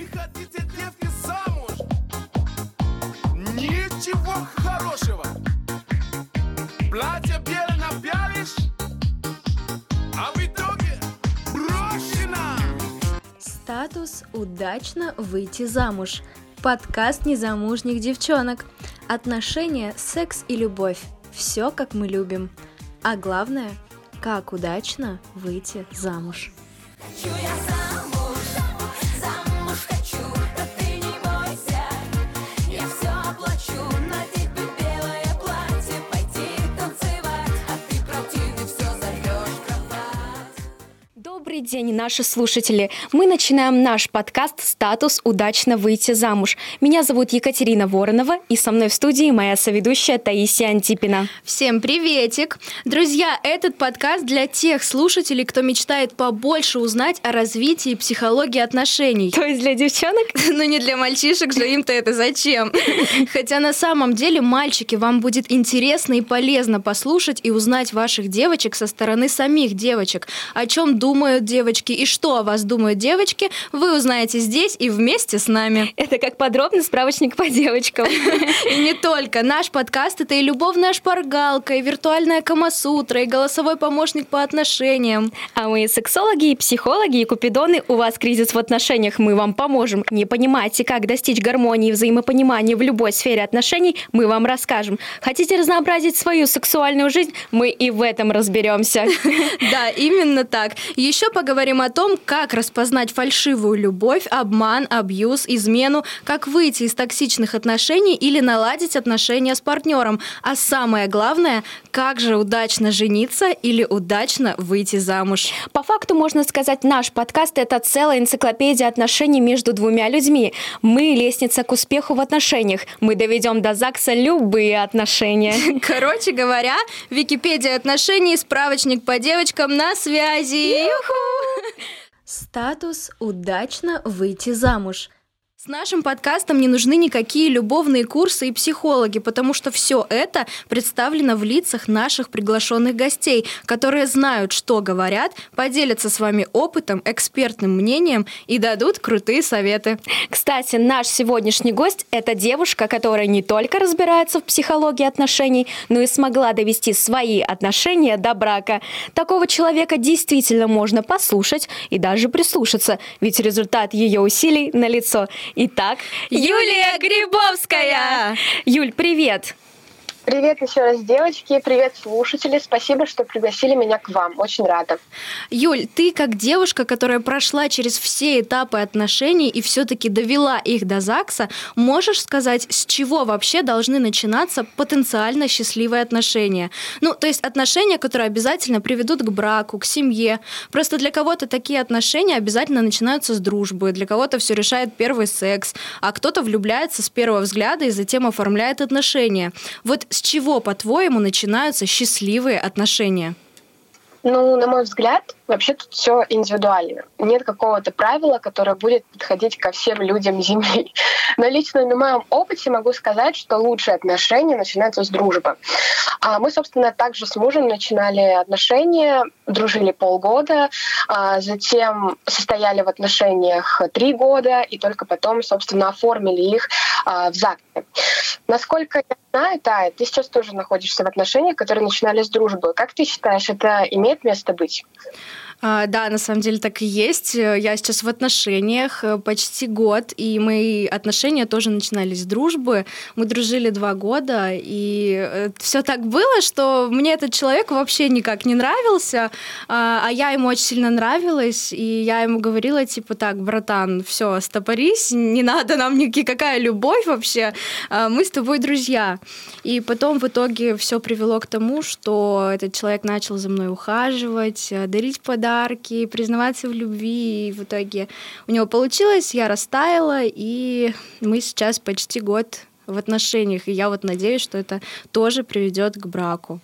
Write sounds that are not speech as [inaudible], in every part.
Вы хотите, девки, замуж? Ничего хорошего. Платье белое напялишь, а в итоге брошена. Статус «Удачно выйти замуж». Подкаст незамужних девчонок. Отношения, секс и любовь. Все, как мы любим. А главное, как удачно выйти замуж. Хочу я замуж день, наши слушатели! Мы начинаем наш подкаст «Статус. Удачно выйти замуж». Меня зовут Екатерина Воронова, и со мной в студии моя соведущая Таисия Антипина. Всем приветик! Друзья, этот подкаст для тех слушателей, кто мечтает побольше узнать о развитии психологии отношений. То есть для девчонок? [laughs] Ну не для мальчишек же, им-то это зачем? [laughs] Хотя на самом деле, мальчики, вам будет интересно и полезно послушать и узнать ваших девочек со стороны самих девочек. О чем думают девочки и что о вас думают девочки, вы узнаете здесь и вместе с нами. Это как подробный справочник по девочкам. [laughs] И не только. Наш подкаст — это и любовная шпаргалка, и виртуальная камасутра, и голосовой помощник по отношениям. А мы сексологи, и психологи и купидоны. У вас кризис в отношениях, мы вам поможем. Не понимаете, как достичь гармонии и взаимопонимания в любой сфере отношений, мы вам расскажем. Хотите разнообразить свою сексуальную жизнь, мы и в этом разберемся. [laughs] Да, именно так. Еще поговорим о том, как распознать фальшивую любовь, обман, абьюз, измену, как выйти из токсичных отношений или наладить отношения с партнером. А самое главное, как же удачно жениться или удачно выйти замуж. По факту можно сказать, наш подкаст это целая энциклопедия отношений между двумя людьми. Мы лестница к успеху в отношениях. Мы доведем до ЗАГСа любые отношения. [laughs] Короче говоря, Википедия отношений, справочник по девочкам на связи. Статус «Удачно выйти замуж». С нашим подкастом не нужны никакие любовные курсы и психологи, потому что все это представлено в лицах наших приглашенных гостей, которые знают, что говорят, поделятся с вами опытом, экспертным мнением и дадут крутые советы. Кстати, наш сегодняшний гость – это девушка, которая не только разбирается в психологии отношений, но и смогла довести свои отношения до брака. Такого человека действительно можно послушать и даже прислушаться, ведь результат ее усилий налицо. Итак, Юлия Грибовская! Юль, привет! Привет еще раз, девочки. Привет, слушатели. Спасибо, что пригласили меня к вам. Очень рада. Юль, ты как девушка, которая прошла через все этапы отношений и все-таки довела их до ЗАГСа, можешь сказать, с чего вообще должны начинаться потенциально счастливые отношения? Ну, то есть отношения, которые обязательно приведут к браку, к семье. Просто для кого-то такие отношения обязательно начинаются с дружбы, для кого-то все решает первый секс, а кто-то влюбляется с первого взгляда и затем оформляет отношения. Вот с чего, по-твоему, начинаются счастливые отношения? Ну, на мой взгляд, вообще тут все индивидуально. Нет какого-то правила, которое будет подходить ко всем людям [laughs] Земли. Но лично на моем опыте могу сказать, что лучшие отношения начинаются с дружбы. А мы, собственно, также с мужем начинали отношения, дружили полгода, а затем состояли в отношениях три года, и только потом, собственно, оформили их а, в ЗАГСе. Насколько я знаю, Тая, ты сейчас тоже находишься в отношениях, которые начинали с дружбы. Как ты считаешь, это имеет место быть? А, да, на самом деле так и есть. Я сейчас в отношениях э, почти год, и мои отношения тоже начинались с дружбы. Мы дружили два года, и все так было, что мне этот человек вообще никак не нравился, а, а я ему очень сильно нравилась, и я ему говорила, типа, так, братан, все, стопорись, не надо нам никакая любовь вообще, а, мы с тобой друзья. И потом в итоге все привело к тому, что этот человек начал за мной ухаживать, э, дарить подарки, подарки, признаваться в любви. И в итоге у него получилось, я растаяла, и мы сейчас почти год в отношениях. И я вот надеюсь, что это тоже приведет к браку.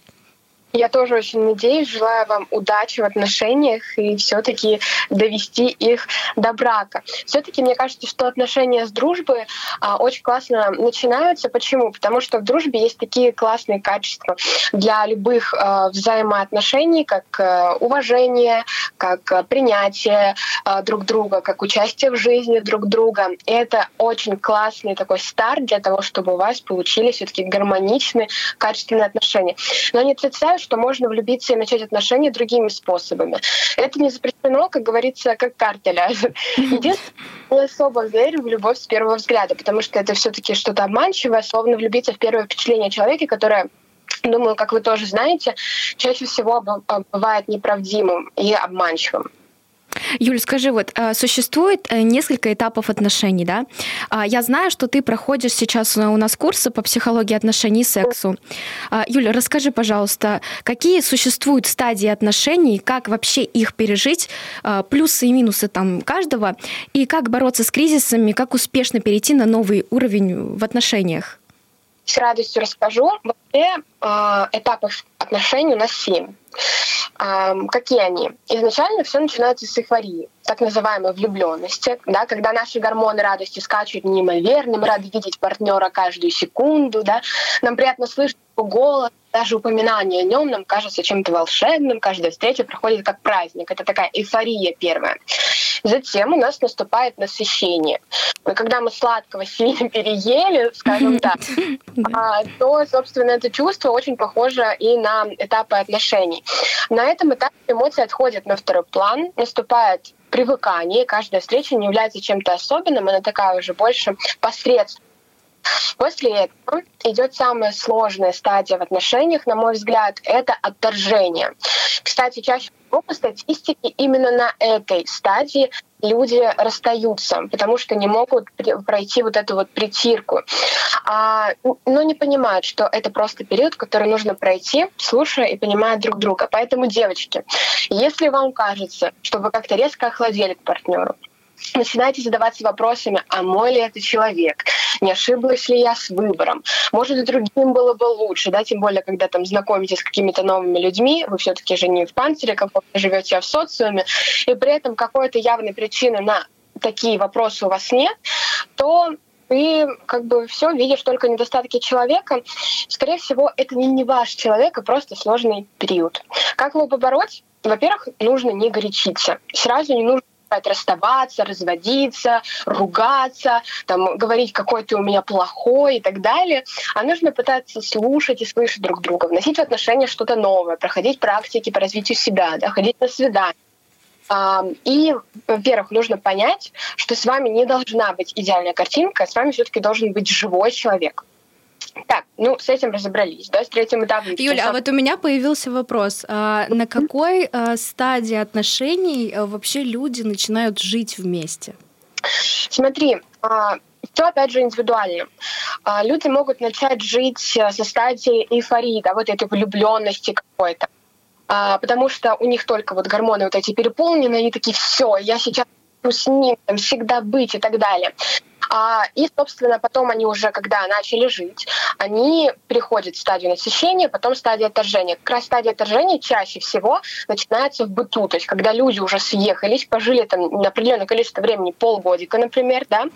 Я тоже очень надеюсь, желаю вам удачи в отношениях и все-таки довести их до брака. Все-таки мне кажется, что отношения с дружбы а, очень классно начинаются. Почему? Потому что в дружбе есть такие классные качества для любых а, взаимоотношений, как а, уважение, как а, принятие а, друг друга, как участие в жизни друг друга. И это очень классный такой старт для того, чтобы у вас получились все-таки гармоничные, качественные отношения. Но не отрицаю, что можно влюбиться и начать отношения другими способами. Это не запрещено, как говорится, как карта ляжет. [laughs] Единственное, я особо верю в любовь с первого взгляда, потому что это все-таки что-то обманчивое, словно влюбиться в первое впечатление человека, которое Думаю, как вы тоже знаете, чаще всего бывает неправдивым и обманчивым. Юль, скажи, вот э, существует э, несколько этапов отношений, да? А, я знаю, что ты проходишь сейчас у нас курсы по психологии отношений и сексу. А, Юля, расскажи, пожалуйста, какие существуют стадии отношений, как вообще их пережить, а, плюсы и минусы там каждого, и как бороться с кризисами, как успешно перейти на новый уровень в отношениях? С радостью расскажу. Вообще этапов отношений у нас семь. Какие они? Изначально все начинается с эйфории, так называемой влюбленности, да, когда наши гормоны радости скачут неимоверно, мы рады видеть партнера каждую секунду, да, нам приятно слышать его голос, даже упоминание о нем нам кажется чем-то волшебным, каждая встреча проходит как праздник. Это такая эйфория первая. Затем у нас наступает насыщение. Но когда мы сладкого сильно [laughs] переели, скажем [laughs] так, а, то, собственно, это чувство очень похоже и на этапы отношений. На этом этапе эмоции отходят на второй план, наступает привыкание, каждая встреча не является чем-то особенным, она такая уже больше посредственная После этого идет самая сложная стадия в отношениях, на мой взгляд, это отторжение. Кстати, чаще всего по статистике именно на этой стадии люди расстаются, потому что не могут пройти вот эту вот притирку. А, но не понимают, что это просто период, который нужно пройти, слушая и понимая друг друга. Поэтому, девочки, если вам кажется, что вы как-то резко охладели к партнеру, начинаете задаваться вопросами, а мой ли это человек, не ошиблась ли я с выбором, может другим было бы лучше, да, тем более, когда там знакомитесь с какими-то новыми людьми, вы все-таки же не в панцире каком-то живете, а в социуме, и при этом какой-то явной причины на такие вопросы у вас нет, то ты как бы все видишь только недостатки человека. Скорее всего, это не, не ваш человек, а просто сложный период. Как его побороть? Во-первых, нужно не горячиться. Сразу не нужно расставаться, разводиться, ругаться, там, говорить, какой ты у меня плохой и так далее. А нужно пытаться слушать и слышать друг друга, вносить в отношения что-то новое, проходить практики по развитию себя, да, ходить на свидание. И, во-первых, нужно понять, что с вами не должна быть идеальная картинка, а с вами все-таки должен быть живой человек. Так, ну с этим разобрались, да, с третьим этапом. Юля, а вот у меня появился вопрос. А на какой а, стадии отношений а, вообще люди начинают жить вместе? Смотри, а, все опять же индивидуально. А, люди могут начать жить э, со стадии эйфории, да, вот этой влюбленности какой-то. А, потому что у них только вот гормоны вот эти переполнены, они такие, все, я сейчас с ним там, всегда быть и так далее. А, и, собственно, потом они уже, когда начали жить, они переходят в стадию насыщения, потом стадия отторжения. Как раз стадия отторжения чаще всего начинается в быту, то есть когда люди уже съехались, пожили там на определенное количество времени, полгодика, например, да,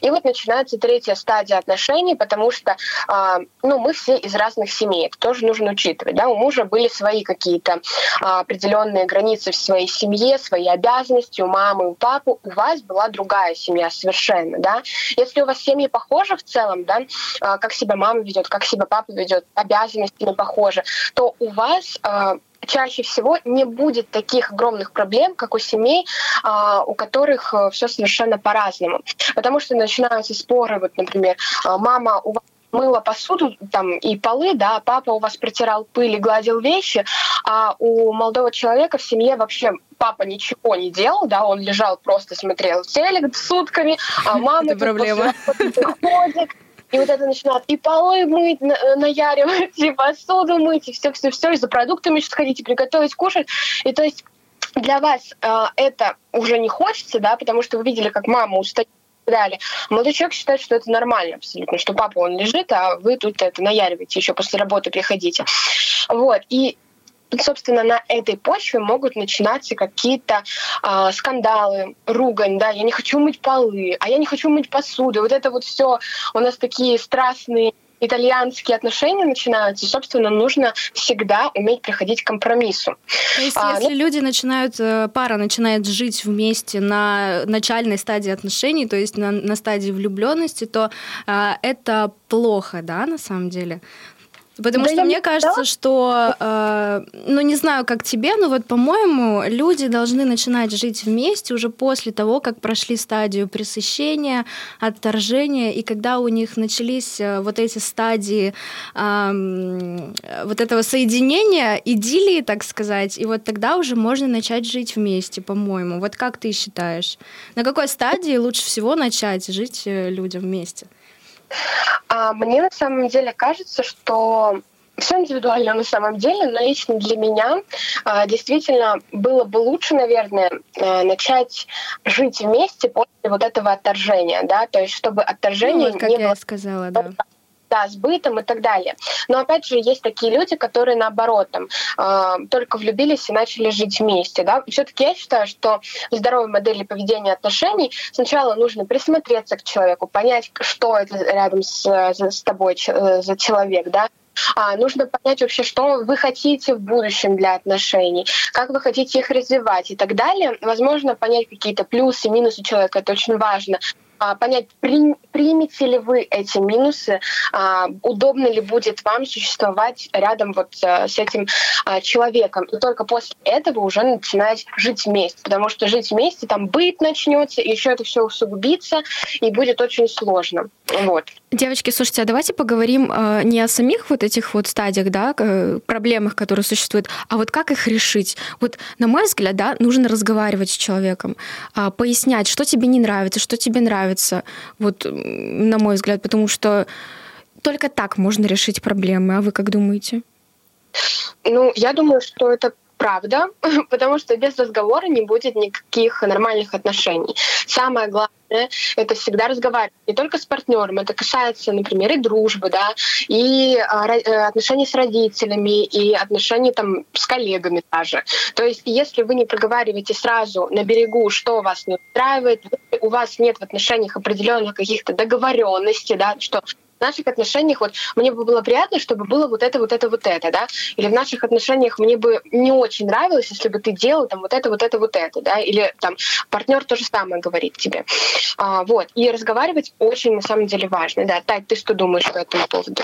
и вот начинается третья стадия отношений, потому что а, ну, мы все из разных семей, это тоже нужно учитывать. Да? У мужа были свои какие-то а, определенные границы в своей семье, свои обязанности, у мамы, у папы, у вас была другая семья совершенно. Да? Если у вас семьи похожи в целом, да, а, как себя мама ведет, как себя папа ведет, обязанности не похожи, то у вас а, чаще всего не будет таких огромных проблем, как у семей, а, у которых все совершенно по-разному. Потому что начинаются споры, вот, например, мама у вас мыла посуду там и полы, да, папа у вас протирал пыль и гладил вещи, а у молодого человека в семье вообще папа ничего не делал, да, он лежал просто смотрел телек сутками, а [laughs] мама это проблема. И вот это начинает и полы мыть, наяривать, и посуду мыть, и все-все-все, и за продуктами еще сходить, и приготовить, кушать. И то есть для вас э, это уже не хочется, да, потому что вы видели, как мама устает далее. Молодой человек считает, что это нормально абсолютно, что папа он лежит, а вы тут это наяриваете, еще после работы приходите. Вот. И собственно, на этой почве могут начинаться какие-то а, скандалы, ругань, да, я не хочу мыть полы, а я не хочу мыть посуду. Вот это вот все у нас такие страстные итальянские отношения начинаются, собственно, нужно всегда уметь приходить к компромиссу. То есть, А, если люди начинают, э, пара начинает жить вместе на начальной стадии отношений, то есть на, на стадии влюбленности, то а, это плохо, да, на самом деле? Потому Да что мне кажется, сказала, что, э, ну не знаю, как тебе, но вот по-моему люди должны начинать жить вместе уже после того, как прошли стадию пресыщения, отторжения, и когда у них начались э, вот эти стадии ам, вот этого соединения, идиллии, так сказать, и вот тогда уже можно начать жить вместе, по-моему. Вот как ты считаешь? На какой стадии лучше всего начать жить э, людям вместе? А мне на самом деле кажется, что все индивидуально на самом деле, но лично для меня а, действительно было бы лучше, наверное, а, начать жить вместе после вот этого отторжения, да, то есть чтобы отторжение Ну, вот как не я было сказала, да. Да, с бытом и так далее. Но опять же, есть такие люди, которые наоборот там э, только влюбились и начали жить вместе. Да? Все-таки я считаю, что в здоровой модели поведения отношений сначала нужно присмотреться к человеку, понять, что это рядом с, с тобой за человек, да, а, нужно понять вообще, что вы хотите в будущем для отношений, как вы хотите их развивать и так далее. Возможно, понять какие-то плюсы, минусы человека, это очень важно. А, понять, при- примете ли вы эти минусы, а, удобно ли будет вам существовать рядом вот э, с этим а, человеком. И только после этого уже начинать жить вместе, потому что жить вместе, там быт начнется, и еще это все усугубится, и будет очень сложно. Вот. Девочки, слушайте, а давайте поговорим э, не о самих вот этих вот стадиях, да, к- проблемах, которые существуют, а вот как их решить. Вот, на мой взгляд, да, нужно разговаривать с человеком, а, пояснять, что тебе не нравится, что тебе нравится, вот, на мой взгляд, потому что только так можно решить проблемы. А вы как думаете? Ну, я думаю, что это правда, [laughs] потому что без разговора не будет никаких нормальных отношений. Самое главное — это всегда разговаривать не только с партнером, это касается, например, и дружбы, да, и а, э, отношений с родителями, и отношений там с коллегами даже. То есть, если вы не проговариваете сразу на берегу, что вас не устраивает, у вас нет в отношениях определенных каких-то договоренностей, да, что наших отношениях вот мне бы было приятно, чтобы было вот это, вот это, вот это, да, или в наших отношениях мне бы не очень нравилось, если бы ты делал там вот это, вот это, вот это, да, или там партнер то же самое говорит тебе, а, вот, и разговаривать очень на самом деле важно, да, Тать, ты что думаешь по этому поводу?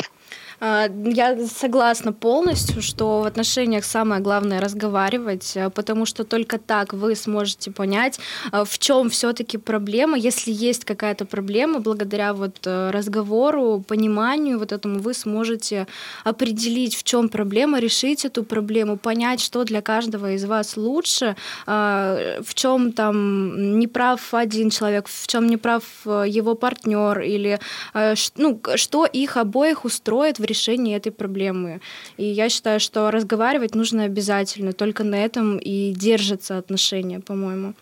А, Я согласна полностью, что в отношениях самое главное разговаривать, а, потому что только так вы сможете понять, а, в чем все-таки проблема. Если есть какая-то проблема, благодаря вот э, разговору, пониманию вот этому, вы сможете определить, в чем проблема, решить эту проблему, понять, что для каждого из вас лучше, а, в чем там не прав один человек, в чем не прав э, его партнер или э, ну, что их обоих устроит в решении этой проблемы. И я считаю, что разговаривать нужно обязательно, только на этом и держатся отношения, по-моему.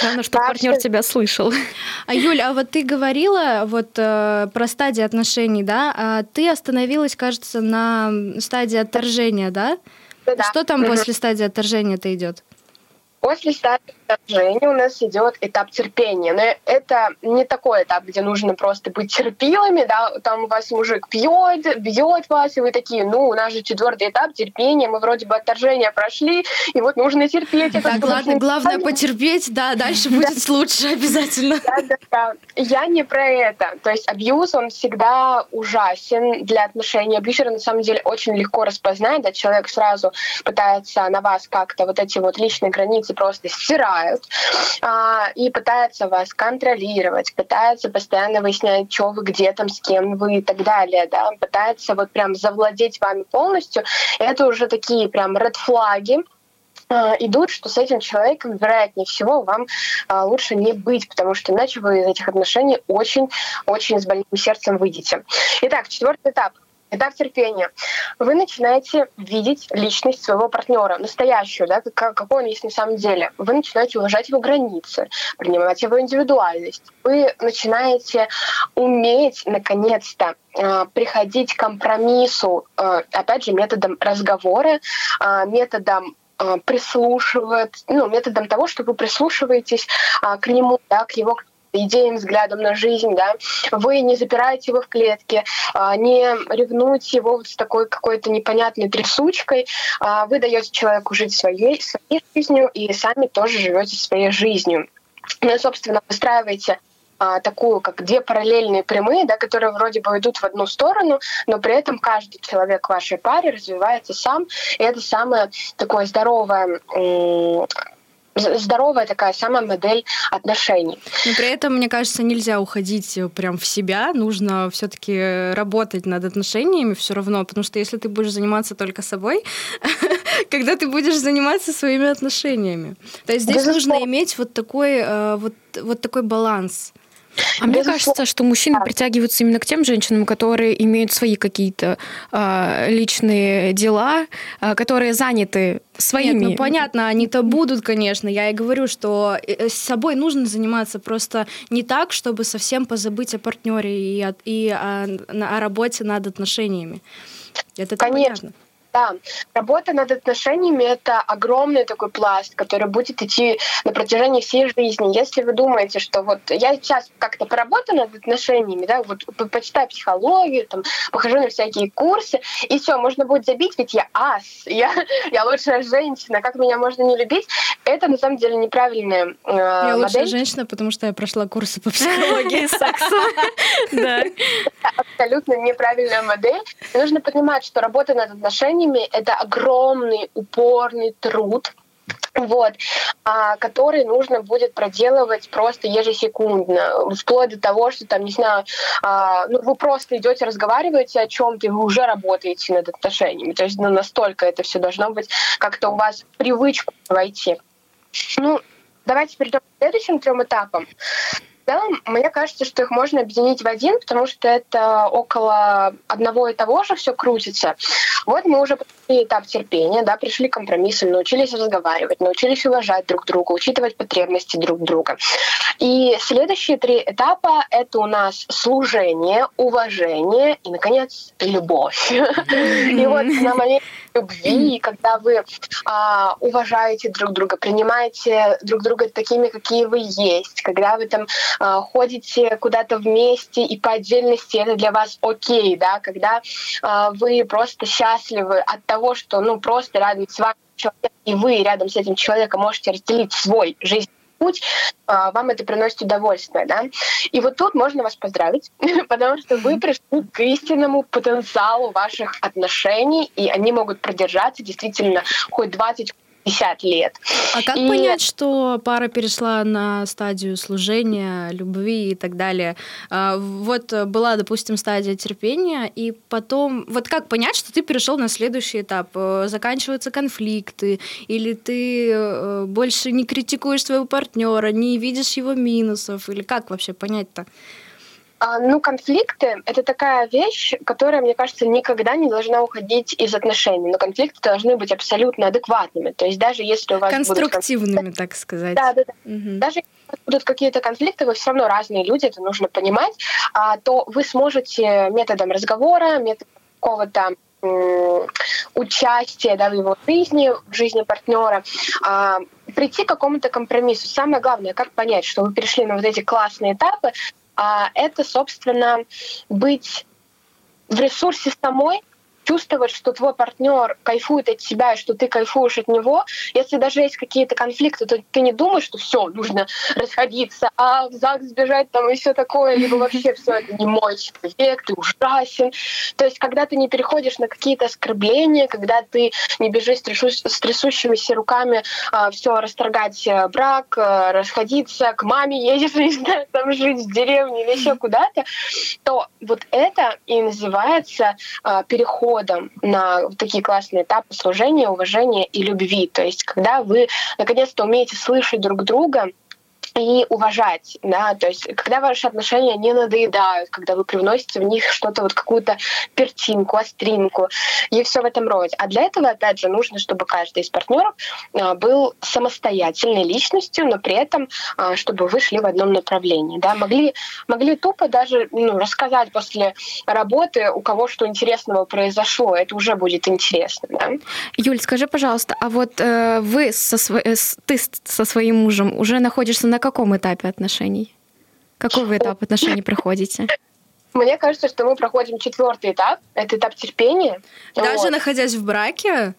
Главное, что Да, партнер тебя слышал. А Юль, а вот ты говорила вот э, про стадии отношений, да? А ты остановилась, кажется, на стадии отторжения, да? Да-да. Что там Мгм. после стадии отторжения-то идет? После стадии отторжения у нас идет этап терпения. Но это не такой этап, где нужно просто быть терпилами, да, там у вас мужик пьет, бьет вас, и вы такие, ну, у нас же четвертый этап терпения, мы вроде бы отторжение прошли, и вот нужно терпеть. это Так, ладно, сложно. главное потерпеть, да, дальше [laughs] будет лучше [laughs] обязательно. Да, да, да. Я не про это. То есть абьюз, он всегда ужасен для отношений. Абьюзера на самом деле очень легко распознать, да, человек сразу пытается на вас как-то вот эти вот личные границы просто стирают а, и пытается вас контролировать, пытается постоянно выяснять, что вы, где там, с кем вы и так далее, да, пытается вот прям завладеть вами полностью. Это уже такие прям ред флаги, а, идут, что с этим человеком, вероятнее всего, вам а, лучше не быть, потому что иначе вы из этих отношений очень-очень с больным сердцем выйдете. Итак, четвертый этап. Этап терпения. Вы начинаете видеть личность своего партнера, настоящую, да, как, какой он есть на самом деле. Вы начинаете уважать его границы, принимать его индивидуальность. Вы начинаете уметь, наконец-то, э, приходить к компромиссу, э, опять же, методом разговора, э, методом прислушивать, ну, методом того, что вы прислушиваетесь а, к нему, да, к его идеям, взглядом на жизнь, да, вы не запираете его в клетке, а, не ревнуете его вот с такой какой-то непонятной трясучкой, а, вы даете человеку жить своей, своей жизнью и сами тоже живете своей жизнью. Ну и, собственно, выстраиваете а, такую, как две параллельные прямые, да, которые вроде бы идут в одну сторону, но при этом каждый человек в вашей паре развивается сам, и это самое такое здоровое здоровая такая самая модель отношений. Но при этом, мне кажется, нельзя уходить прям в себя, нужно все-таки работать над отношениями все равно, потому что если ты будешь заниматься только собой, [laughs] когда ты будешь заниматься своими отношениями. То есть здесь нужно иметь вот такой, э, вот такой баланс. А мне кажется, что мужчины притягиваются именно к тем женщинам, которые имеют свои какие-то э, личные дела, э, которые заняты своими. Нет, ну понятно, они-то будут, конечно. Я и говорю, что э, с собой нужно заниматься просто не так, чтобы совсем позабыть о партнере и, о, и о, о работе над отношениями. Это конечно. понятно. Да, работа над отношениями — это огромный такой пласт, который будет идти на протяжении всей жизни. Если вы думаете, что вот я сейчас как-то поработаю над отношениями, да, вот почитаю психологию, там, похожу на всякие курсы, и все, можно будет забить, ведь я ас, я, я лучшая женщина, как меня можно не любить, это на самом деле неправильная э, Я модель. лучшая женщина, потому что я прошла курсы по психологии и сексу. [laughs] Абсолютно неправильная модель. Нужно понимать, что работа над отношениями — это огромный, упорный труд, вот, а, который нужно будет проделывать просто ежесекундно, вплоть до того, что там, не знаю, а, ну, вы просто идете, разговариваете о чем-то, вы уже работаете над отношениями. То есть ну, настолько это все должно быть как-то у вас привычку войти. Ну, давайте перейдем к следующим трем этапам. В целом, мне кажется, что их можно объединить в один, потому что это около одного и того же все крутится. Вот мы уже прошли этап терпения, да, пришли к компромиссам, научились разговаривать, научились уважать друг друга, учитывать потребности друг друга. И следующие три этапа — это у нас служение, уважение и, наконец, любовь. И вот на момент любви, когда вы а, уважаете друг друга, принимаете друг друга такими, какие вы есть, когда вы там ходите куда-то вместе и по отдельности это для вас окей, да, когда а, вы просто счастливы от того, что ну просто рядом с и вы рядом с этим человеком можете разделить свой жизнь путь, а, вам это приносит удовольствие, да. И вот тут можно вас поздравить, [laughs] потому что вы пришли к истинному потенциалу ваших отношений, и они могут продержаться действительно хоть 20 50 лет. А как И- понять, что пара перешла на стадию служения, любви и так далее? А, Вот э, была, допустим, стадия терпения, и потом... Вот как понять, что ты перешел на следующий этап? Э, Заканчиваются конфликты, или ты э, больше не критикуешь своего партнера, не видишь его минусов, или как вообще понять-то? А, Ну, конфликты — это такая вещь, которая, мне кажется, никогда не должна уходить из отношений. Но конфликты должны быть абсолютно адекватными. То есть даже если у вас будут Конструктивными, так сказать. Да, да, да. Мгм. Даже если будут какие-то конфликты, вы все равно разные люди, это нужно понимать, а, то вы сможете методом разговора, методом какого-то м, участия да, в его жизни, в жизни партнера, а, прийти к какому-то компромиссу. Самое главное, как понять, что вы перешли на вот эти классные этапы, а, это, собственно, быть в ресурсе самой, чувствовать, что твой партнер кайфует от тебя и что ты кайфуешь от него. Если даже есть какие-то конфликты, то ты не думаешь, что все, нужно расходиться, а в ЗАГС сбежать там и все такое, либо вообще все это не мой человек, ты ужасен. То есть, когда ты не переходишь на какие-то оскорбления, когда ты не бежишь с, трясу- с трясущимися руками все расторгать э, брак, э, расходиться, к маме едешь, [laughs] не знаю, там жить в деревне или еще куда-то, то вот это и называется а, переходом на такие классные этапы служения, уважения и любви. То есть когда вы наконец-то умеете слышать друг друга, и уважать, да, то есть когда ваши отношения не надоедают, когда вы привносите в них что-то, вот какую-то пертинку, остринку и все в этом роде. А для этого, опять же, нужно, чтобы каждый из партнеров а, был самостоятельной личностью, но при этом, а, чтобы вы шли в одном направлении, да, могли, могли тупо даже ну, рассказать после работы, у кого что интересного произошло, это уже будет интересно, да. Юль, скажи, пожалуйста, а вот э, вы со сво- э, ты со своим мужем уже находишься на каком этапе отношений? Какой вы этап отношений проходите? Мне кажется, что мы проходим четвертый этап, это этап терпения. Даже Вот. находясь в браке,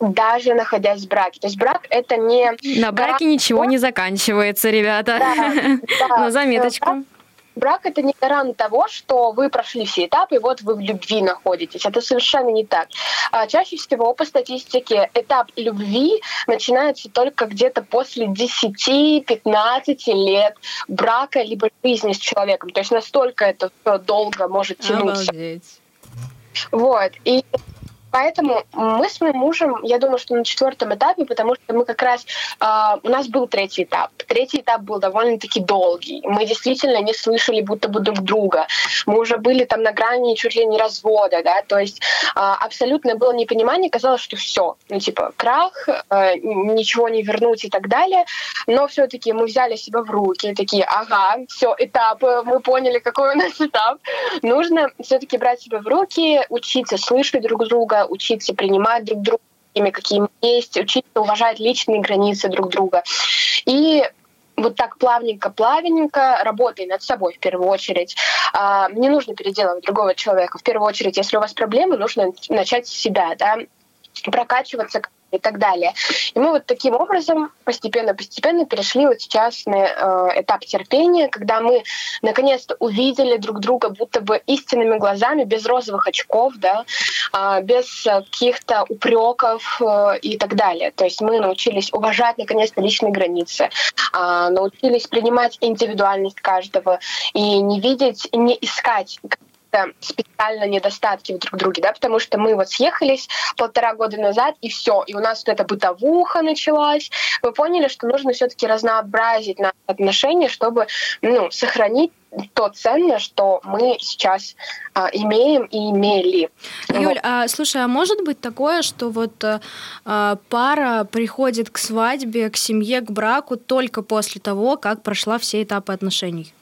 даже находясь в браке. То есть брак это не На браке ничего не заканчивается, ребята. Да, [laughs] На заметочку. Брак это не гарант того, что вы прошли все этапы, и вот вы в любви находитесь. Это совершенно не так. А, Чаще всего по статистике этап любви начинается только где-то после 10-15 лет брака либо жизни с человеком. То есть настолько это долго может тянуться. обалдеть. Вот. И поэтому мы с моим мужем, я думаю, что на четвертом этапе, потому что мы как раз... а, у нас был третий этап. Третий этап был довольно-таки долгий. Мы действительно не слышали будто бы друг друга. Мы уже были там на грани чуть ли не развода, да, то есть а, абсолютное было непонимание, казалось, что все, ну типа крах, э, ничего не вернуть и так далее. Но все-таки мы взяли себя в руки, такие, ага, все, этапы, мы поняли, какой у нас [laughs] этап. Нужно все-таки брать себя в руки, учиться слышать друг друга, учиться принимать друг друга такими, какие мы есть, учиться уважать личные границы друг друга. И вот так плавненько-плавненько, работай над собой в первую очередь. А, Не нужно переделывать другого человека. В первую очередь, если у вас проблемы, нужно начать с себя, да, прокачиваться и так далее. И мы вот таким образом постепенно-постепенно перешли вот сейчас на э, этап терпения, когда мы наконец-то увидели друг друга будто бы истинными глазами, без розовых очков, да, а, без э, каких-то упреков э, и так далее. То есть мы научились уважать наконец-то личные границы, а, научились принимать индивидуальность каждого и не видеть, не искать какие-то специально недостатки в друг друге, да, потому что мы вот съехались полтора года назад, и все, и у нас вот эта бытовуха началась. Мы поняли, что нужно все-таки разнообразить наши отношения, чтобы ну, сохранить то ценное, что мы сейчас а, имеем и имели. Юль, а слушай, а может быть такое, что вот э, а, пара приходит к свадьбе, к семье, к браку только после того, как прошла все этапы отношений?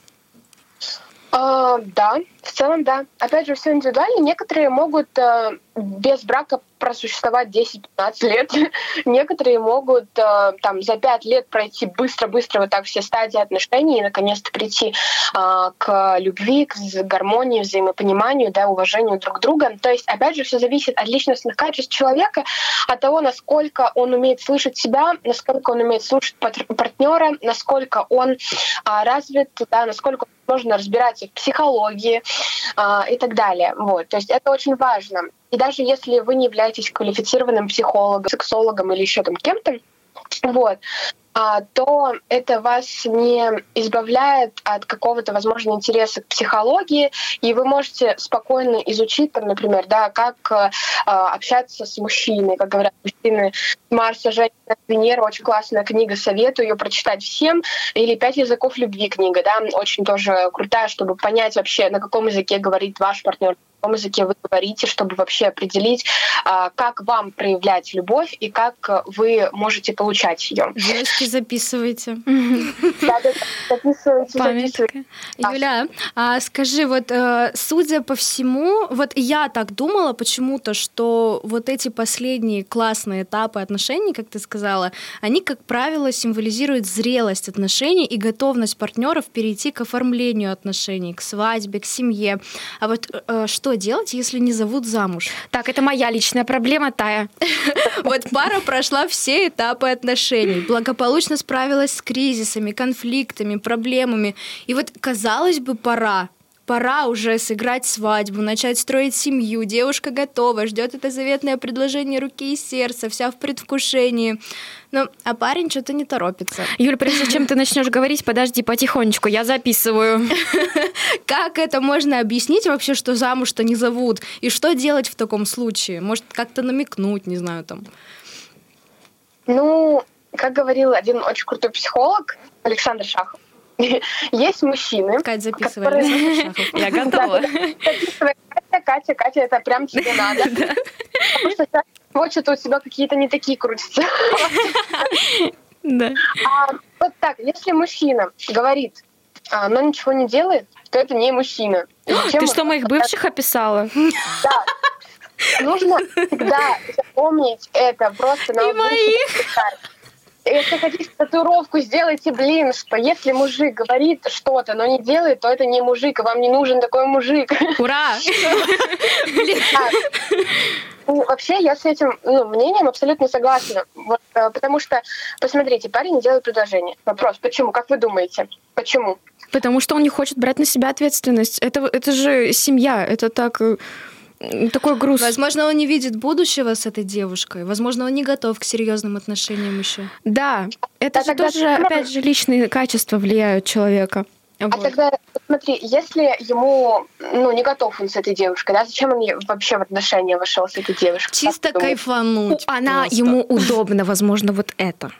А, да, в целом, да. Опять же, все индивидуально. Некоторые могут э, без брака просуществовать 10-15 лет. [laughs] Некоторые могут э, там за 5 лет пройти быстро-быстро вот так все стадии отношений и наконец-то прийти а, к любви, к гармонии, взаимопониманию, да, уважению друг друга. То есть, опять же, все зависит от личностных качеств человека, от того, насколько он умеет слышать себя, насколько он умеет слушать партнера, насколько он а, развит, да, насколько можно разбираться в психологии а, и так далее. Вот. То есть это очень важно. И даже если вы не являетесь квалифицированным психологом, сексологом или еще там кем-то, вот, то это вас не избавляет от какого-то, возможно, интереса к психологии, и вы можете спокойно изучить, там, например, да, как э, общаться с мужчиной, как говорят мужчины, Марса, Женя, Венера, очень классная книга, советую ее прочитать всем, или «Пять языков любви» книга, да, очень тоже крутая, чтобы понять вообще, на каком языке говорит ваш партнер, на каком языке вы говорите, чтобы вообще определить, а, как вам проявлять любовь и как вы можете получать ее. Девочки, записывайте. Записывайте. Юля, а скажи, вот э, судя по всему, вот я так думала почему-то, что вот эти последние классные этапы отношений, как ты сказала, они, как правило, символизируют зрелость отношений и готовность партнеров перейти к оформлению отношений, к свадьбе, к семье. А вот э, что делать, если не зовут замуж? Так, это моя личная проблема, Тая. [laughs] Вот пара прошла все этапы отношений, благополучно справилась с кризисами, конфликтами, проблемами. И вот, казалось бы, пора. Пора уже сыграть свадьбу, начать строить семью. Девушка готова, ждет это заветное предложение руки и сердца, вся в предвкушении. Ну, а парень что-то не торопится. Юль, прежде чем ты начнешь говорить, подожди потихонечку, я записываю. [laughs] Как это можно объяснить вообще, что замуж-то не зовут? И что делать в таком случае? Может, как-то намекнуть, не знаю, там. Ну, как говорил один очень крутой психолог, Александр Шахов. [laughs] Есть мужчины, Кать, записывай. Которые- Александр Шахов. Я [laughs] готова. Катя, Катя, Катя, это прям тебе [laughs] надо. Потому что сейчас вот что-то у тебя какие-то не такие крутятся. Да. А, вот так, если мужчина говорит, а, но ничего не делает, то это не мужчина. [gasps] Ты что, моих бывших описала? Да. Нужно всегда запомнить это просто на И моих. Если хотите татуировку, сделайте, блин, что если мужик говорит что-то, но не делает, то это не мужик, и вам не нужен такой мужик. Ура! Ну, Вообще, я с этим ну, мнением абсолютно согласна. Вот, э, потому что, посмотрите, парень не делает предложение. Вопрос, почему? Как вы думаете? Почему? Потому что он не хочет брать на себя ответственность. Это, это же семья, это так... Такой груз. Возможно, он не видит будущего с этой девушкой. Возможно, он не готов к серьезным отношениям еще. Да, это А же тогда тоже, опять же, личные качества влияют человека. А Вот. тогда, смотри, если ему, ну, не готов он с этой девушкой, да, зачем он вообще в отношения вошел с этой девушкой? Чисто кайфануть. Она просто. ему удобно, возможно, вот это.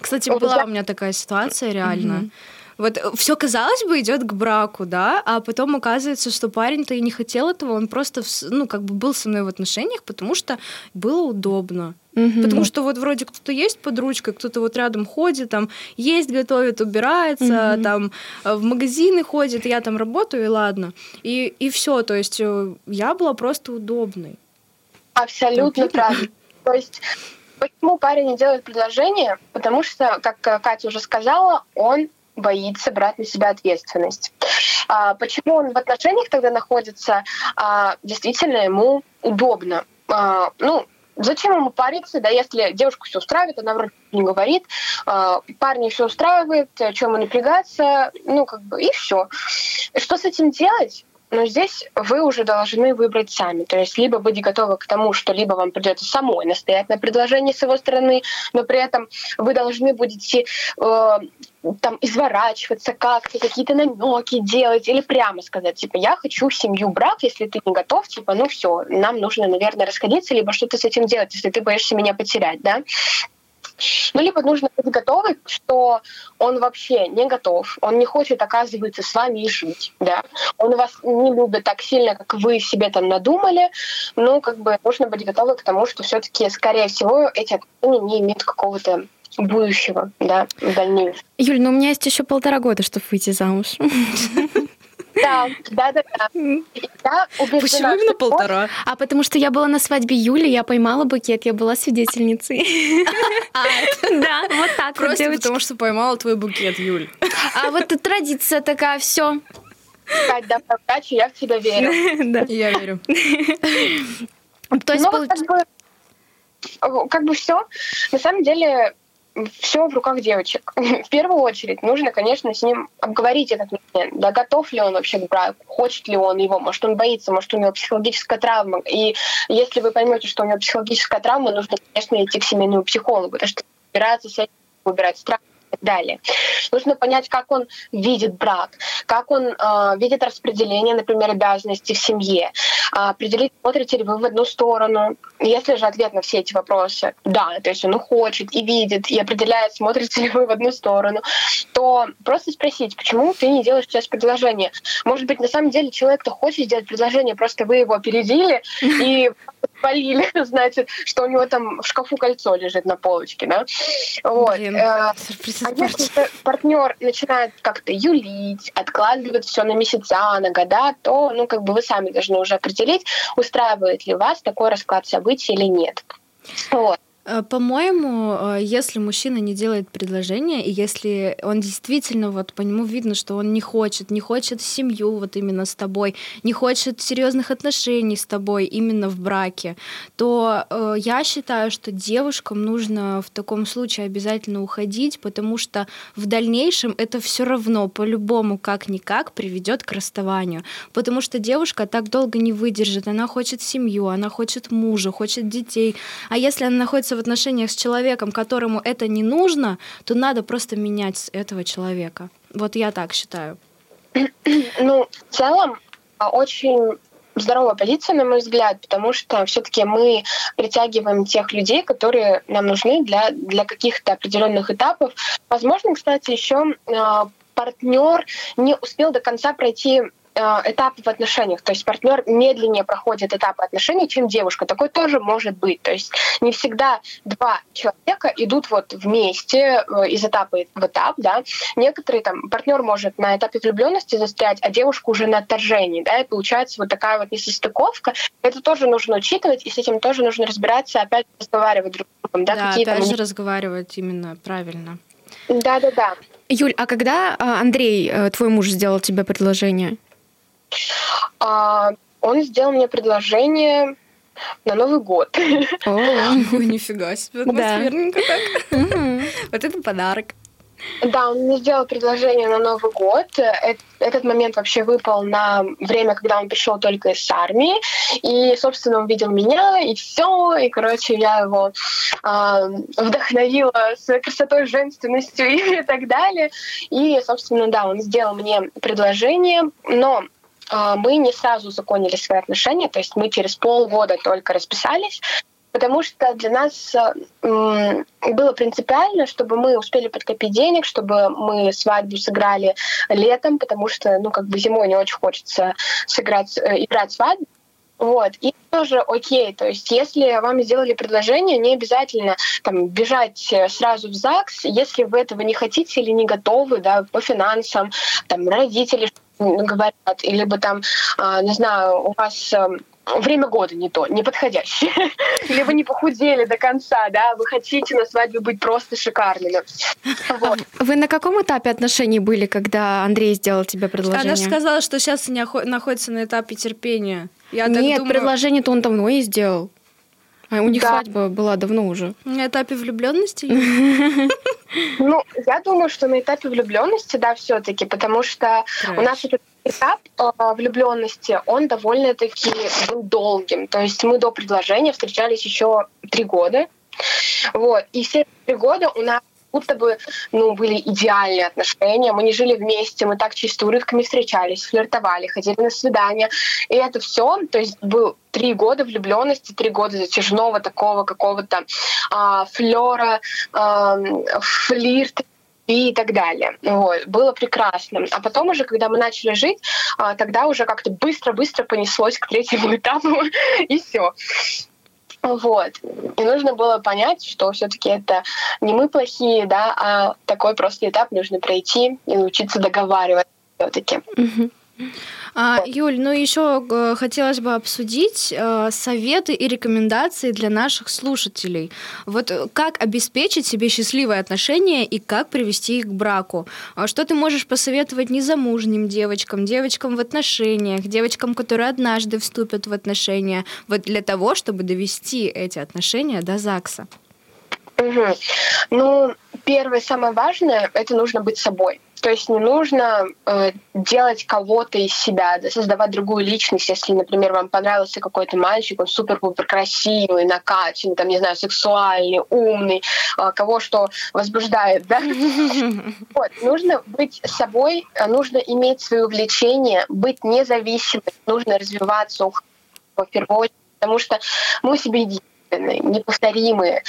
Кстати, Вот была я- у меня такая ситуация, реально. Мгм. Вот все, казалось бы, идет к браку, да, а потом оказывается, что парень-то и не хотел этого, он просто, ну, как бы был со мной в отношениях, потому что было удобно. Мгм. Потому что вот вроде кто-то есть под ручкой, кто-то вот рядом ходит, там есть, готовит, убирается, Мгм. там э, в магазины ходит, я там работаю, и ладно. И, и все, то есть э, я была просто удобной. Абсолютно Обидно. правильно. То есть, почему парень не делает предложение? Потому что, как э, Катя уже сказала, он боится брать на себя ответственность. А, почему он в отношениях тогда находится? А, действительно, ему удобно. А, ну, зачем ему париться, да, если девушку все устраивает, она вроде не говорит, а, парня все устраивает, чем ему напрягаться, ну, как бы, и все. Что с этим делать? Но здесь вы уже должны выбрать сами. То есть либо быть готовы к тому, что либо вам придется самой настоять на предложении с его стороны, но при этом вы должны будете э, там изворачиваться как-то, какие-то намеки делать или прямо сказать, типа, я хочу семью, брак, если ты не готов, типа, ну все, нам нужно, наверное, расходиться, либо что-то с этим делать, если ты боишься меня потерять, да. Ну, либо нужно быть готовы, что он вообще не готов, он не хочет, оказывается, с вами и жить, да. Он вас не любит так сильно, как вы себе там надумали, ну, как бы нужно быть готовы к тому, что все таки скорее всего, эти отношения не имеют какого-то будущего, да, в дальнейшем. Юль, ну у меня есть еще полтора года, чтобы выйти замуж. [laughs] Да, да, да, да. Я убеждена, что А потому что я была на свадьбе Юли, я поймала букет, я была свидетельницей. Да, вот так вот, Просто потому что поймала твой букет, Юль. А вот традиция такая, все. Кать, да, я в тебя верю. [laughs] Да. Я верю. То есть, Ну, как бы все. На самом деле, все в руках девочек. [laughs] В первую очередь нужно, конечно, с ним обговорить этот момент. Да, готов ли он вообще к браку, хочет ли он его, может, он боится, может, у него психологическая травма. И если вы поймете, что у него психологическая травма, нужно, конечно, идти к семейному психологу, потому что разбираться с этим, убирать страх далее. Нужно понять, как он видит брак, как он э, видит распределение, например, обязанностей в семье, А, определить, смотрите ли вы в одну сторону. Если же ответ на все эти вопросы да, то есть он хочет и видит, и определяет, смотрите ли вы в одну сторону, то просто спросить, почему ты не делаешь сейчас предложение. Может быть, на самом деле человек-то хочет сделать предложение, просто вы его опередили и полили, [laughs] значит, что у него там в шкафу кольцо лежит на полочке, да? Вот. Блин, Э, а если партнер начинает как-то юлить, откладывать все на месяца, на года, то, ну, как бы вы сами должны уже определить, устраивает ли вас такой расклад событий или нет. Вот. Э, По-моему, э, если мужчина не делает предложение, и если он действительно, вот по нему видно, что он не хочет, не хочет семью вот именно с тобой, не хочет серьезных отношений с тобой именно в браке, то э, я считаю, что девушкам нужно в таком случае обязательно уходить, потому что в дальнейшем это все равно по-любому как-никак приведет к расставанию. Потому что девушка так долго не выдержит, она хочет семью, она хочет мужа, хочет детей. А если она находится в отношениях с человеком, которому это не нужно, то надо просто менять этого человека. Вот я так считаю. [clears throat] Ну, в целом, а, очень здоровая позиция, на мой взгляд, потому что все-таки мы притягиваем тех людей, которые нам нужны для, для каких-то определенных этапов. Возможно, кстати, еще партнер не успел до конца пройти этапы в отношениях. То есть партнер медленнее проходит этапы отношений, чем девушка. Такое тоже может быть. То есть не всегда два человека идут вот вместе э, из этапа в этап, да. Некоторые там партнер может на этапе влюбленности застрять, а девушка уже на отторжении, да, и получается вот такая вот несостыковка. Это тоже нужно учитывать, и с этим тоже нужно разбираться, опять разговаривать друг с другом, да, да какие опять же разговаривать именно правильно. Да, да, да. Юль, а когда а, Андрей, э, твой муж, сделал тебе предложение? А, он сделал мне предложение на Новый год. О, [laughs] нифига себе, атмосферненько так. [laughs] Вот это подарок. Да, он мне сделал предложение на Новый год. Этот момент вообще выпал на время, когда он пришел только из армии. И, собственно, он видел меня, и все. И, короче, я его э, вдохновила своей красотой, женственностью [laughs] и так далее. И, собственно, да, он сделал мне предложение. Но мы не сразу законили свои отношения, то есть мы через полгода только расписались, потому что для нас было принципиально, чтобы мы успели подкопить денег, чтобы мы свадьбу сыграли летом, потому что, ну, как бы зимой не очень хочется сыграть, э, играть свадьбу. Вот. И тоже окей, то есть если вам сделали предложение, не обязательно там, бежать э, сразу в ЗАГС, если вы этого не хотите или не готовы, да, по финансам, там, родители говорят, или бы там, а, не знаю, у вас эм, время года не то, не подходящее. [laughs] Или вы не похудели до конца, да, вы хотите на свадьбе быть просто шикарными. Вот. Вы на каком этапе отношений были, когда Андрей сделал тебе предложение? Она же сказала, что сейчас находится на этапе терпения. Я Нет, думаю... предложение-то он давно и сделал. А у них да. свадьба была давно уже. На этапе влюбленности? [laughs] Ну, я думаю, что на этапе влюбленности, да, все-таки, потому что у нас этот этап э, влюбленности, он довольно-таки был долгим. То есть мы до предложения встречались еще три года. Вот. И все три года у нас будто бы ну, были идеальные отношения. Мы не жили вместе, мы так чисто урывками встречались, флиртовали, ходили на свидания. И это все, то есть был три года влюбленности, три года затяжного такого какого-то а, флера, а, флирта и так далее. Вот. Было прекрасно. А потом уже, когда мы начали жить, а, тогда уже как-то быстро-быстро понеслось к третьему [laughs] этапу, и все. Вот. И нужно было понять, что все-таки это не мы плохие, да, а такой просто этап нужно пройти и научиться договаривать все-таки. Угу. А, Юль, ну еще э, хотелось бы обсудить э, советы и рекомендации для наших слушателей. Вот э, как обеспечить себе счастливые отношения и как привести их к браку? А что ты можешь посоветовать незамужним девочкам, девочкам в отношениях, девочкам, которые однажды вступят в отношения, вот для того, чтобы довести эти отношения до ЗАГСа? Угу. Ну, первое, самое важное, это нужно быть собой. То есть не нужно э, делать кого-то из себя, да, создавать другую личность. Если, например, вам понравился какой-то мальчик, он супер-пупер красивый, накачанный, там, не знаю, сексуальный, умный, э, кого что возбуждает, да. [laughs] Вот, нужно быть собой, нужно иметь свои увлечения, быть независимым, нужно развиваться в первую очередь, потому что мы себе неповторимые.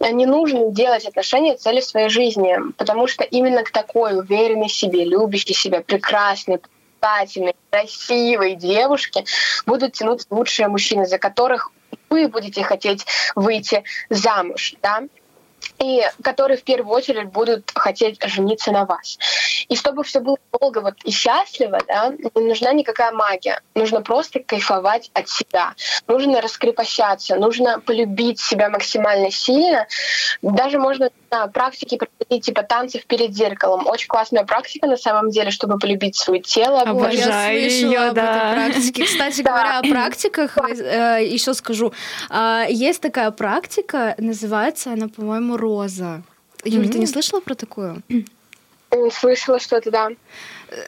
Не нужно делать отношения целью своей жизни, потому что именно к такой уверенной себе, любящей себя, прекрасной, привлекательной, красивой девушке будут тянуться лучшие мужчины, за которых вы будете хотеть выйти замуж, да, и которые в первую очередь будут хотеть жениться на вас. И чтобы все было долго вот и счастливо, да, не нужна никакая магия. Нужно просто кайфовать от себя. Нужно раскрепощаться, нужно полюбить себя максимально сильно. Даже можно на практике проводить типа танцев перед зеркалом. Очень классная практика на самом деле, чтобы полюбить свое тело. Обожаю Я слышала ее, да. практике. Кстати [laughs] говоря, о практиках, э, еще скажу. А, есть такая практика, называется она, по-моему, роза. Юля, ты не слышала про такую? Слышала что-то, да.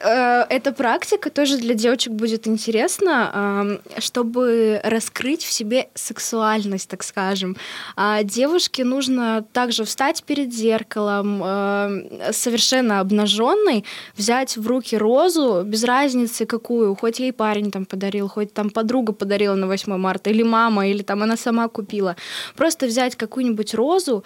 Э, Эта практика тоже для девочек будет интересна, чтобы раскрыть в себе сексуальность, так скажем. А девушке нужно также встать перед зеркалом, э, совершенно обнаженной, взять в руки розу, без разницы какую, хоть ей парень там подарил, хоть там подруга подарила на 8 марта, или мама, или там она сама купила. Просто взять какую-нибудь розу,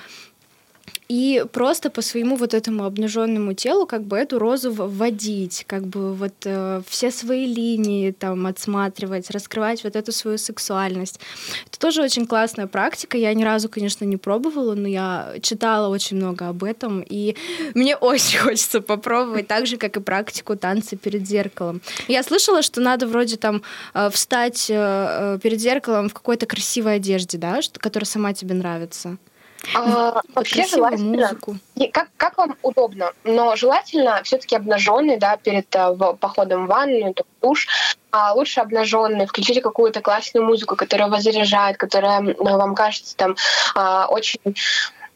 и просто по своему вот этому обнаженному телу как бы эту розу вводить, как бы вот э, все свои линии там отсматривать, раскрывать вот эту свою сексуальность. Это тоже очень классная практика. Я ни разу, конечно, не пробовала, но я читала очень много об этом, и мне очень [laughs] хочется попробовать, так же, как и практику танца перед зеркалом. Я слышала, что надо вроде там э, встать э, э, перед зеркалом в какой-то красивой одежде, да, что, которая сама тебе нравится. А, вообще желательно, музыку. как, как вам удобно, но желательно все-таки обнаженный, да, перед э, походом в ванную, то в душ, а лучше обнаженный, включите какую-то классную музыку, которая вас заряжает, которая вам кажется там а, очень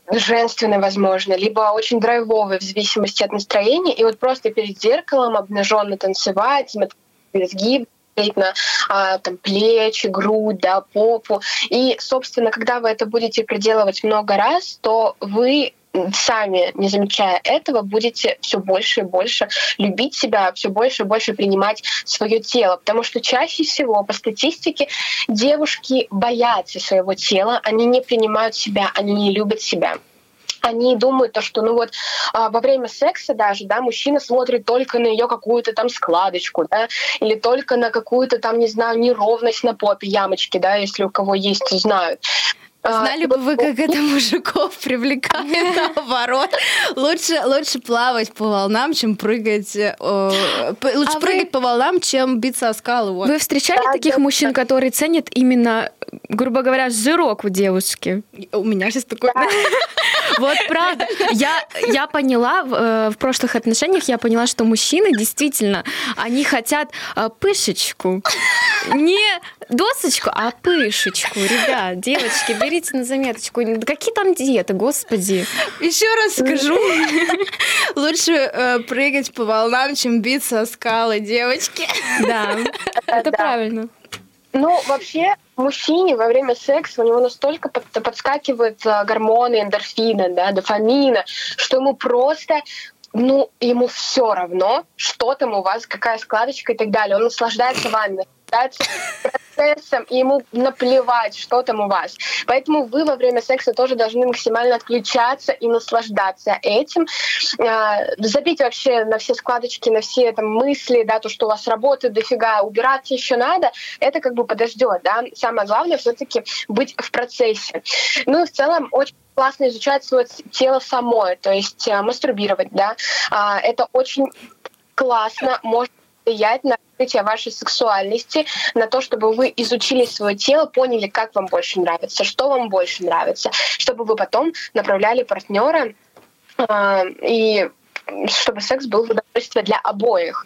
женственной, возможно, либо очень драйвовой в зависимости от настроения, и вот просто перед зеркалом обнаженно танцевать, смотреть изгиб, на а, там, плечи, грудь, да, попу. И, собственно, когда вы это будете проделывать много раз, то вы сами, не замечая этого, будете все больше и больше любить себя, все больше и больше принимать свое тело. Потому что чаще всего, по статистике, девушки боятся своего тела, они не принимают себя, они не любят себя они думают то, что ну вот а, во время секса даже, да, мужчина смотрит только на ее какую-то там складочку, да, или только на какую-то там, не знаю, неровность на попе, ямочки, да, если у кого есть, знают. А, Знали и бы вот- вы, как это [laughs] мужиков привлекает [laughs] наоборот. Лучше, лучше плавать по волнам, чем прыгать... э, лучше А вы- прыгать по волнам, чем биться о скалы. вот. Вы встречали Да, таких да, мужчин, которые ценят именно, грубо говоря, жирок у девушки? У меня сейчас такой... [laughs] Вот правда. Я, я поняла, в, э, в прошлых отношениях я поняла, что мужчины действительно, они хотят э, пышечку. Не досочку, а пышечку. Ребят, девочки, берите на заметочку. Какие там диеты, господи. Еще раз скажу, [laughs] лучше э, прыгать по волнам, чем биться о скалы, девочки. Да, это Да. правильно. Ну, вообще, мужчине во время секса у него настолько под- подскакивают а, гормоны, эндорфина, да, дофамина, что ему просто ну, ему все равно, что там у вас, какая складочка и так далее. Он наслаждается вами, наслаждается процессом, и ему наплевать, что там у вас. Поэтому вы во время секса тоже должны максимально отключаться и наслаждаться этим. А, Забить вообще на все складочки, на все там мысли, да, то, что у вас работает дофига, убираться еще надо, это как бы подождет, да. Самое главное все-таки быть в процессе. Ну и в целом очень классно изучать свое тело самое, то есть э, мастурбировать, да. А, Это очень классно, может влиять на развитие вашей сексуальности, на то, чтобы вы изучили свое тело, поняли, как вам больше нравится, что вам больше нравится, чтобы вы потом направляли партнера а, и чтобы секс был в удовольствие для обоих.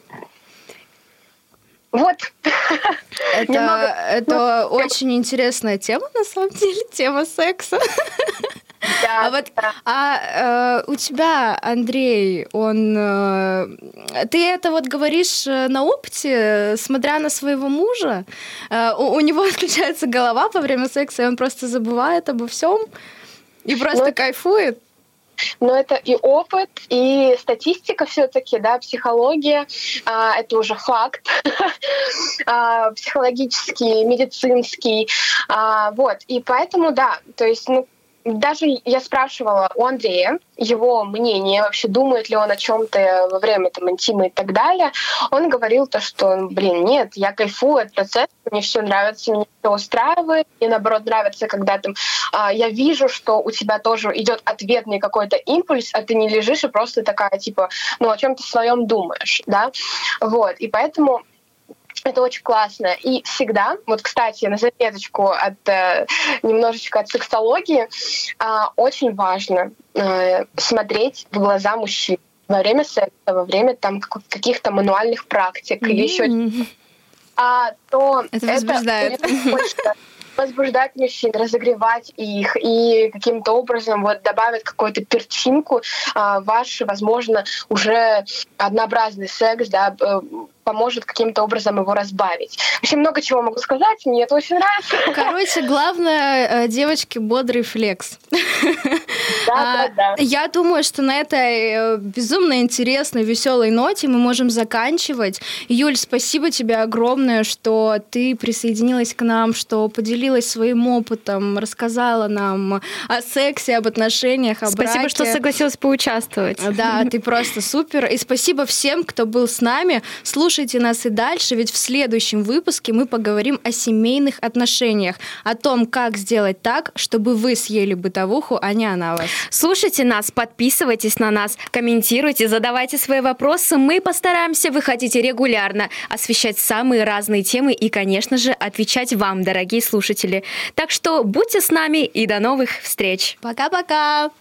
Вот. [laughs] Это, Немного- это очень интересная тема, на самом деле, тема секса. [laughs] Да, А вот да. а, э, у тебя, Андрей, он... э, ты это вот говоришь э, на опыте, смотря на своего мужа? Э, у, у него [laughs] отключается голова во время секса, и он просто забывает обо всем и просто Ну, кайфует? Но это и опыт, и статистика все-таки, да, психология, а, это уже факт, [laughs] а, психологический, медицинский, а, вот. И поэтому, да, то есть, ну, даже я спрашивала у Андрея его мнение, вообще думает ли он о чем-то во время там, интима и так далее. Он говорил то, что, блин, нет, я кайфую от процесса, мне все нравится, мне все устраивает, мне наоборот нравится, когда там а, я вижу, что у тебя тоже идет ответный какой-то импульс, а ты не лежишь и просто такая типа, ну о чем ты своем думаешь, да, вот, и поэтому это очень классно. И всегда, вот, кстати, на заметочку от э, немножечко от сексологии, а, очень важно э, смотреть в глаза мужчин во время секса, во время там как- каких-то мануальных практик или еще а, то Это возбуждает. больше возбуждать мужчин, разогревать их и каким-то образом вот добавить какую-то перчинку а, ваш, возможно, уже однообразный секс, да, поможет каким-то образом его разбавить. Вообще много чего могу сказать, мне это очень нравится. Короче, главное, э, девочки, бодрый флекс. [laughs] Да, А, да, да. Я думаю, что на этой э, безумно интересной, веселой ноте мы можем заканчивать. Юль, спасибо тебе огромное, что ты присоединилась к нам, что поделилась своим опытом, рассказала нам о сексе, об отношениях, о Спасибо, что браке. согласилась поучаствовать. Да, ты просто супер. И спасибо всем, кто был с нами. Слушайте нас и дальше, ведь в следующем выпуске мы поговорим о семейных отношениях, о том, как сделать так, чтобы вы съели бытовуху, а не она вас. Слушайте нас, подписывайтесь на нас, комментируйте, задавайте свои вопросы. Мы постараемся выходить регулярно, освещать самые разные темы и, конечно же, отвечать вам, дорогие слушатели. Так что будьте с нами и до новых встреч! Пока-пока!